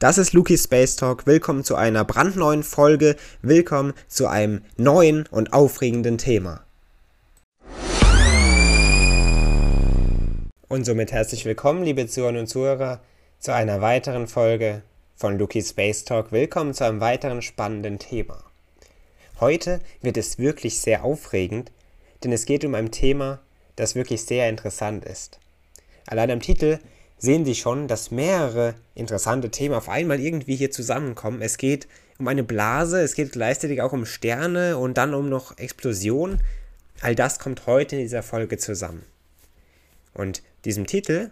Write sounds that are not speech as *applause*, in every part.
Das ist Luki Space Talk. Willkommen zu einer brandneuen Folge. Willkommen zu einem neuen und aufregenden Thema. Und somit herzlich willkommen, liebe Zuhörer und Zuhörer, zu einer weiteren Folge von Luki Space Talk. Willkommen zu einem weiteren spannenden Thema. Heute wird es wirklich sehr aufregend, denn es geht um ein Thema, das wirklich sehr interessant ist. Allein am Titel sehen Sie schon, dass mehrere interessante Themen auf einmal irgendwie hier zusammenkommen. Es geht um eine Blase, es geht gleichzeitig auch um Sterne und dann um noch Explosionen. All das kommt heute in dieser Folge zusammen. Und diesem Titel,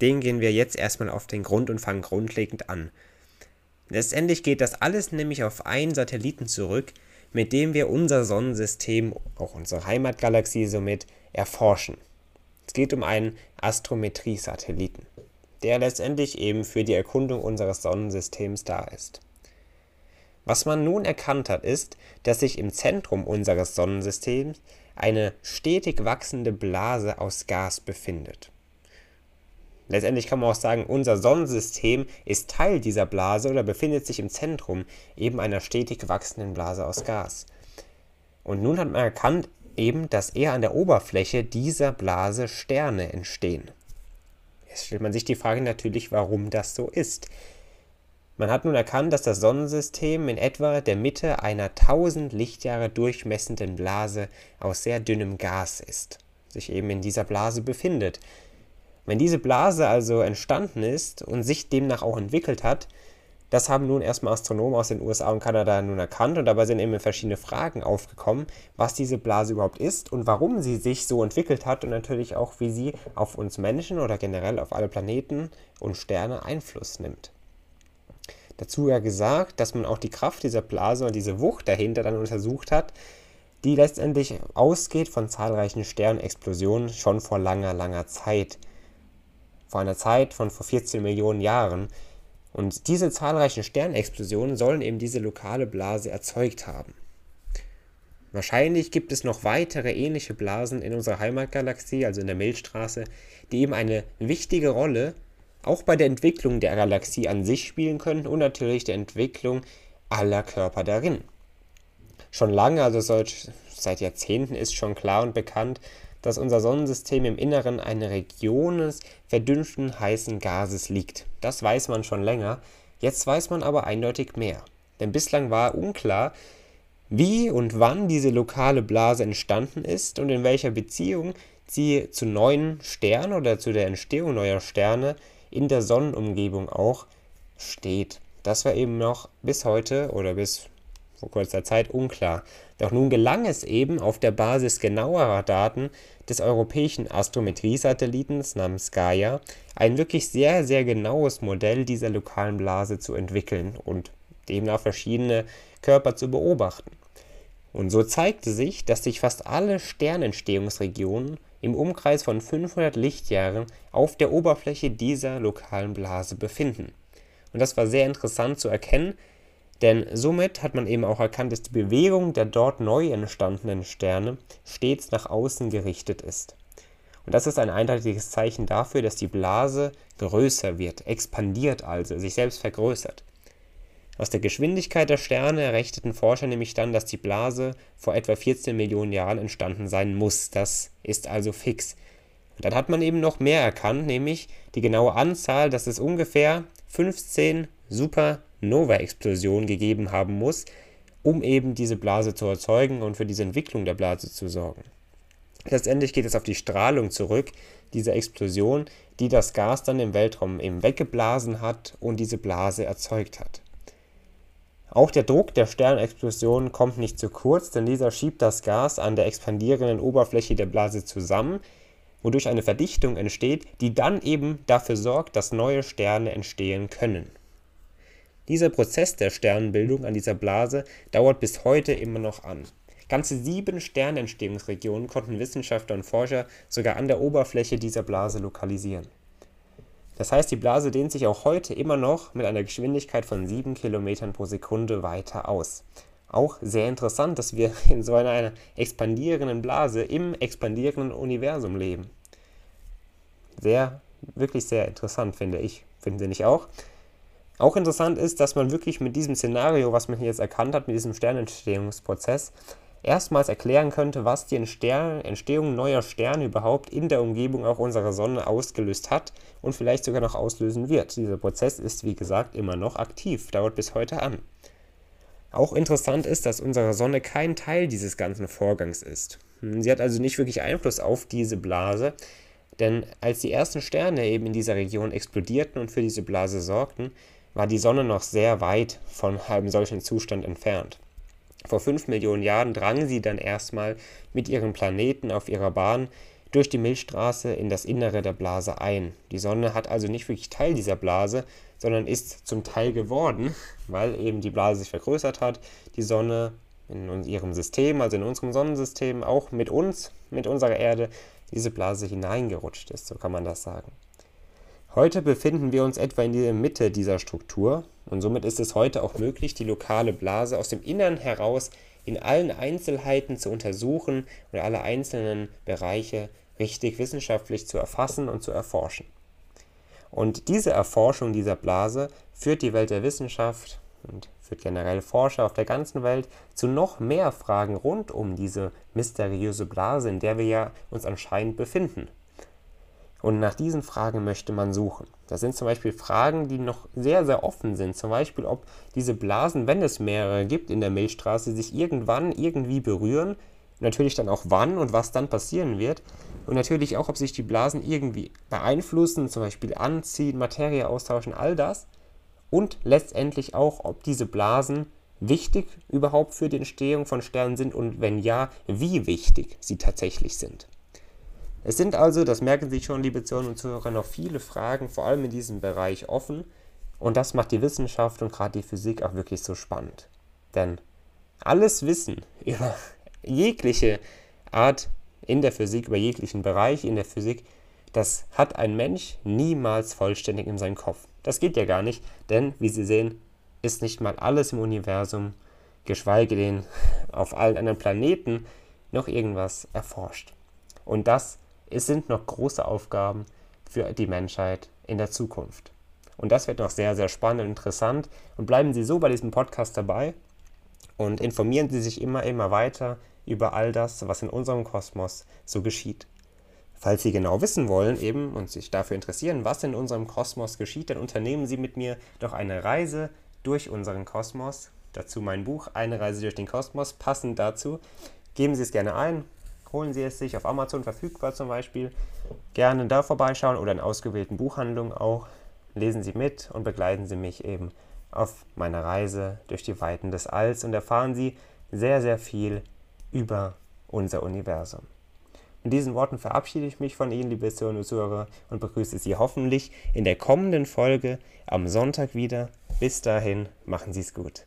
den gehen wir jetzt erstmal auf den Grund und fangen grundlegend an. Letztendlich geht das alles nämlich auf einen Satelliten zurück, mit dem wir unser Sonnensystem, auch unsere Heimatgalaxie somit, erforschen. Es geht um einen Astrometrie-Satelliten, der letztendlich eben für die Erkundung unseres Sonnensystems da ist. Was man nun erkannt hat, ist, dass sich im Zentrum unseres Sonnensystems eine stetig wachsende Blase aus Gas befindet. Letztendlich kann man auch sagen, unser Sonnensystem ist Teil dieser Blase oder befindet sich im Zentrum eben einer stetig wachsenden Blase aus Gas. Und nun hat man erkannt, eben, dass eher an der Oberfläche dieser Blase Sterne entstehen. Jetzt stellt man sich die Frage natürlich, warum das so ist. Man hat nun erkannt, dass das Sonnensystem in etwa der Mitte einer 1000 Lichtjahre durchmessenden Blase aus sehr dünnem Gas ist, sich eben in dieser Blase befindet. Wenn diese Blase also entstanden ist und sich demnach auch entwickelt hat, das haben nun erstmal Astronomen aus den USA und Kanada nun erkannt und dabei sind eben verschiedene Fragen aufgekommen, was diese Blase überhaupt ist und warum sie sich so entwickelt hat und natürlich auch, wie sie auf uns Menschen oder generell auf alle Planeten und Sterne Einfluss nimmt. Dazu ja gesagt, dass man auch die Kraft dieser Blase und diese Wucht dahinter dann untersucht hat, die letztendlich ausgeht von zahlreichen Sternexplosionen schon vor langer, langer Zeit. Vor einer Zeit von vor 14 Millionen Jahren und diese zahlreichen Sternexplosionen sollen eben diese lokale Blase erzeugt haben. Wahrscheinlich gibt es noch weitere ähnliche Blasen in unserer Heimatgalaxie, also in der Milchstraße, die eben eine wichtige Rolle auch bei der Entwicklung der Galaxie an sich spielen können und natürlich der Entwicklung aller Körper darin. Schon lange, also seit Jahrzehnten, ist schon klar und bekannt, dass unser Sonnensystem im Inneren eine Region des verdünnten heißen Gases liegt. Das weiß man schon länger, jetzt weiß man aber eindeutig mehr. Denn bislang war unklar, wie und wann diese lokale Blase entstanden ist und in welcher Beziehung sie zu neuen Sternen oder zu der Entstehung neuer Sterne in der Sonnenumgebung auch steht. Das war eben noch bis heute oder bis vor kurzer Zeit unklar. Doch nun gelang es eben auf der Basis genauerer Daten des europäischen Astrometrie-Satellitens namens Gaia ein wirklich sehr, sehr genaues Modell dieser lokalen Blase zu entwickeln und demnach verschiedene Körper zu beobachten. Und so zeigte sich, dass sich fast alle Sternentstehungsregionen im Umkreis von 500 Lichtjahren auf der Oberfläche dieser lokalen Blase befinden. Und das war sehr interessant zu erkennen, denn somit hat man eben auch erkannt, dass die Bewegung der dort neu entstandenen Sterne stets nach außen gerichtet ist. Und das ist ein eindeutiges Zeichen dafür, dass die Blase größer wird, expandiert also, sich selbst vergrößert. Aus der Geschwindigkeit der Sterne errechneten Forscher nämlich dann, dass die Blase vor etwa 14 Millionen Jahren entstanden sein muss. Das ist also fix. Und dann hat man eben noch mehr erkannt, nämlich die genaue Anzahl, dass es ungefähr 15 Super Nova-Explosion gegeben haben muss, um eben diese Blase zu erzeugen und für diese Entwicklung der Blase zu sorgen. Letztendlich geht es auf die Strahlung zurück, dieser Explosion, die das Gas dann im Weltraum eben weggeblasen hat und diese Blase erzeugt hat. Auch der Druck der Sternexplosion kommt nicht zu kurz, denn dieser schiebt das Gas an der expandierenden Oberfläche der Blase zusammen, wodurch eine Verdichtung entsteht, die dann eben dafür sorgt, dass neue Sterne entstehen können. Dieser Prozess der Sternenbildung an dieser Blase dauert bis heute immer noch an. Ganze sieben Sternentstehungsregionen konnten Wissenschaftler und Forscher sogar an der Oberfläche dieser Blase lokalisieren. Das heißt, die Blase dehnt sich auch heute immer noch mit einer Geschwindigkeit von 7 km pro Sekunde weiter aus. Auch sehr interessant, dass wir in so einer expandierenden Blase im expandierenden Universum leben. Sehr, wirklich sehr interessant, finde ich. Finden Sie nicht auch? Auch interessant ist, dass man wirklich mit diesem Szenario, was man hier jetzt erkannt hat, mit diesem Sternentstehungsprozess, erstmals erklären könnte, was die Entstehung neuer Sterne überhaupt in der Umgebung auch unserer Sonne ausgelöst hat und vielleicht sogar noch auslösen wird. Dieser Prozess ist, wie gesagt, immer noch aktiv, dauert bis heute an. Auch interessant ist, dass unsere Sonne kein Teil dieses ganzen Vorgangs ist. Sie hat also nicht wirklich Einfluss auf diese Blase, denn als die ersten Sterne eben in dieser Region explodierten und für diese Blase sorgten, war die Sonne noch sehr weit von einem solchen Zustand entfernt. Vor 5 Millionen Jahren drang sie dann erstmal mit ihren Planeten auf ihrer Bahn durch die Milchstraße in das Innere der Blase ein. Die Sonne hat also nicht wirklich Teil dieser Blase, sondern ist zum Teil geworden, weil eben die Blase sich vergrößert hat, die Sonne in ihrem System, also in unserem Sonnensystem, auch mit uns, mit unserer Erde, diese Blase hineingerutscht ist, so kann man das sagen. Heute befinden wir uns etwa in der Mitte dieser Struktur und somit ist es heute auch möglich, die lokale Blase aus dem Innern heraus in allen Einzelheiten zu untersuchen und alle einzelnen Bereiche richtig wissenschaftlich zu erfassen und zu erforschen. Und diese Erforschung dieser Blase führt die Welt der Wissenschaft und führt generell Forscher auf der ganzen Welt zu noch mehr Fragen rund um diese mysteriöse Blase, in der wir ja uns anscheinend befinden. Und nach diesen Fragen möchte man suchen. Das sind zum Beispiel Fragen, die noch sehr, sehr offen sind. Zum Beispiel, ob diese Blasen, wenn es mehrere gibt in der Milchstraße, sich irgendwann irgendwie berühren. Natürlich dann auch wann und was dann passieren wird. Und natürlich auch, ob sich die Blasen irgendwie beeinflussen, zum Beispiel anziehen, Materie austauschen, all das. Und letztendlich auch, ob diese Blasen wichtig überhaupt für die Entstehung von Sternen sind und wenn ja, wie wichtig sie tatsächlich sind. Es sind also, das merken Sie schon, liebe Zuhörer und Zuhörer, noch viele Fragen, vor allem in diesem Bereich offen. Und das macht die Wissenschaft und gerade die Physik auch wirklich so spannend. Denn alles Wissen *laughs* über jegliche Art in der Physik, über jeglichen Bereich in der Physik, das hat ein Mensch niemals vollständig in seinem Kopf. Das geht ja gar nicht, denn, wie Sie sehen, ist nicht mal alles im Universum, geschweige denn *laughs* auf allen anderen Planeten, noch irgendwas erforscht. Und das es sind noch große Aufgaben für die Menschheit in der Zukunft. Und das wird noch sehr, sehr spannend und interessant. Und bleiben Sie so bei diesem Podcast dabei und informieren Sie sich immer, immer weiter über all das, was in unserem Kosmos so geschieht. Falls Sie genau wissen wollen eben und sich dafür interessieren, was in unserem Kosmos geschieht, dann unternehmen Sie mit mir doch eine Reise durch unseren Kosmos. Dazu mein Buch Eine Reise durch den Kosmos, passend dazu. Geben Sie es gerne ein, holen Sie es sich auf Amazon verfügbar zum Beispiel. Gerne da vorbeischauen oder in ausgewählten Buchhandlungen auch. Lesen Sie mit und begleiten Sie mich eben auf meiner Reise durch die Weiten des Alls und erfahren Sie sehr, sehr viel über unser Universum. Mit diesen Worten verabschiede ich mich von Ihnen, liebe Zuhörer und Zuhörer, und begrüße Sie hoffentlich in der kommenden Folge am Sonntag wieder. Bis dahin, machen Sie es gut.